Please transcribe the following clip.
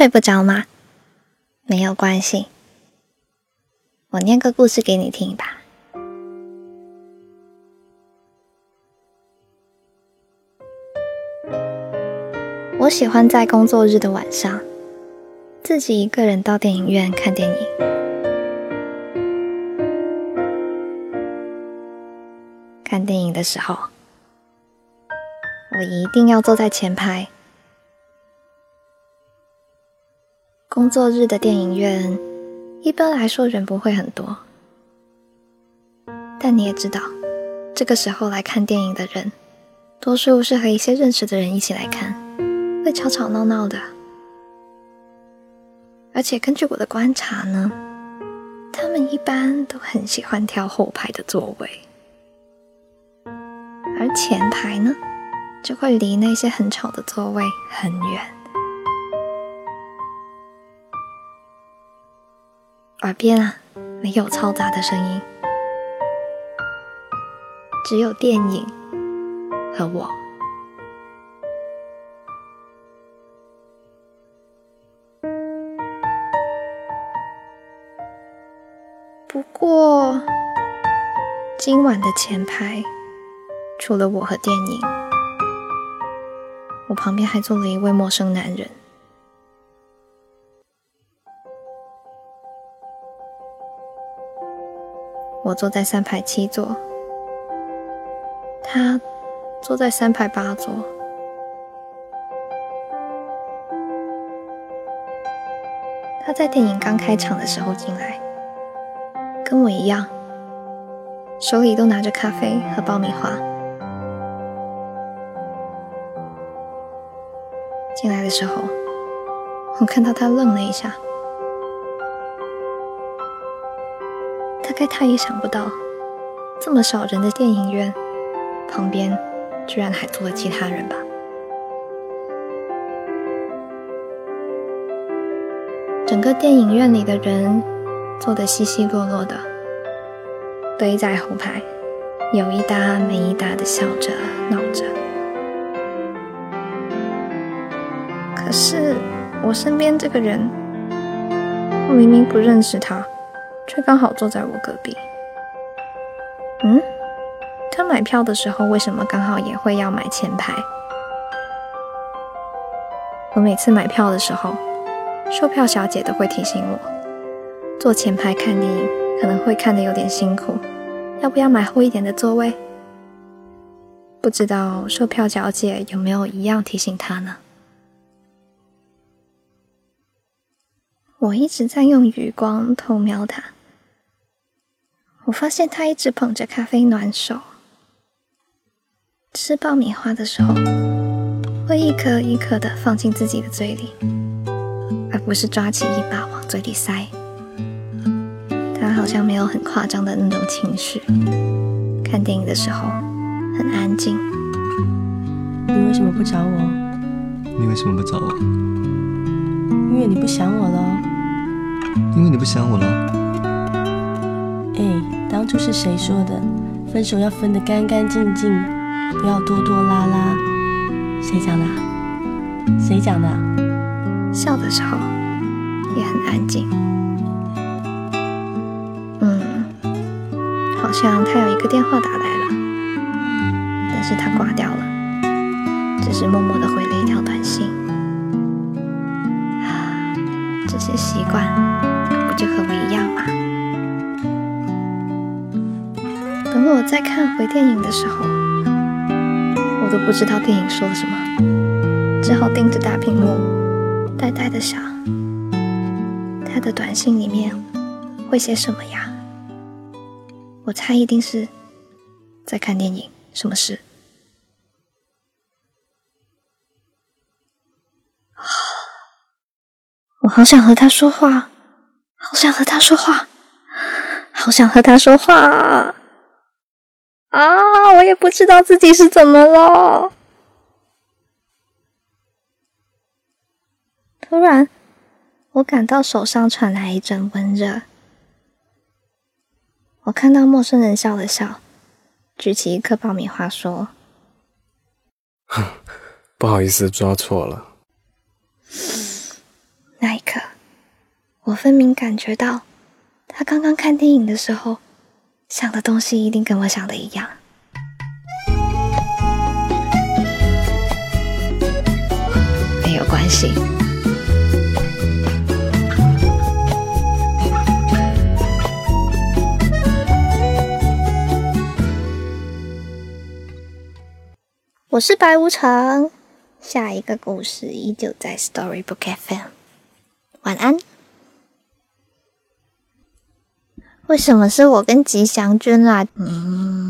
睡不着吗？没有关系，我念个故事给你听吧。我喜欢在工作日的晚上，自己一个人到电影院看电影。看电影的时候，我一定要坐在前排。工作日的电影院一般来说人不会很多，但你也知道，这个时候来看电影的人，多数是和一些认识的人一起来看，会吵吵闹闹的。而且根据我的观察呢，他们一般都很喜欢挑后排的座位，而前排呢，就会离那些很吵的座位很远。耳边啊，没有嘈杂的声音，只有电影和我。不过，今晚的前排除了我和电影，我旁边还坐了一位陌生男人。我坐在三排七座，他坐在三排八座。他在电影刚开场的时候进来，跟我一样，手里都拿着咖啡和爆米花。进来的时候，我看到他愣了一下。大概他也想不到，这么少人的电影院旁边，居然还坐了其他人吧。整个电影院里的人坐得稀稀落落的，堆在后排，有一搭没一搭的笑着闹着。可是我身边这个人，我明明不认识他。却刚好坐在我隔壁。嗯，他买票的时候为什么刚好也会要买前排？我每次买票的时候，售票小姐都会提醒我，坐前排看电影可能会看得有点辛苦，要不要买后一点的座位？不知道售票小姐有没有一样提醒他呢？我一直在用余光偷瞄他。我发现他一直捧着咖啡暖手，吃爆米花的时候会一颗一颗的放进自己的嘴里，而不是抓起一把往嘴里塞。他好像没有很夸张的那种情绪。看电影的时候很安静。你为什么不找我？你为什么不找我？因为你不想我了。因为你不想我了。哎。当初是谁说的？分手要分得干干净净，不要拖拖拉拉。谁讲的？谁讲的？笑的时候也很安静。嗯，好像他有一个电话打来了，但是他挂掉了，只是默默的回了一条短信。啊，这些习惯等我再看回电影的时候，我都不知道电影说了什么，只好盯着大屏幕，呆呆的想，他的短信里面会写什么呀？我猜一定是在看电影，什么事？我好想和他说话，好想和他说话，好想和他说话。啊！我也不知道自己是怎么了。突然，我感到手上传来一阵温热。我看到陌生人笑了笑，举起一颗爆米花说：“不好意思，抓错了。”那一刻我分明感觉到，他刚刚看电影的时候想的东西一定跟我想的一样。没有关系。我是白无常，下一个故事依旧在 Storybook FM。晚安。为什么是我跟吉祥君啊？嗯。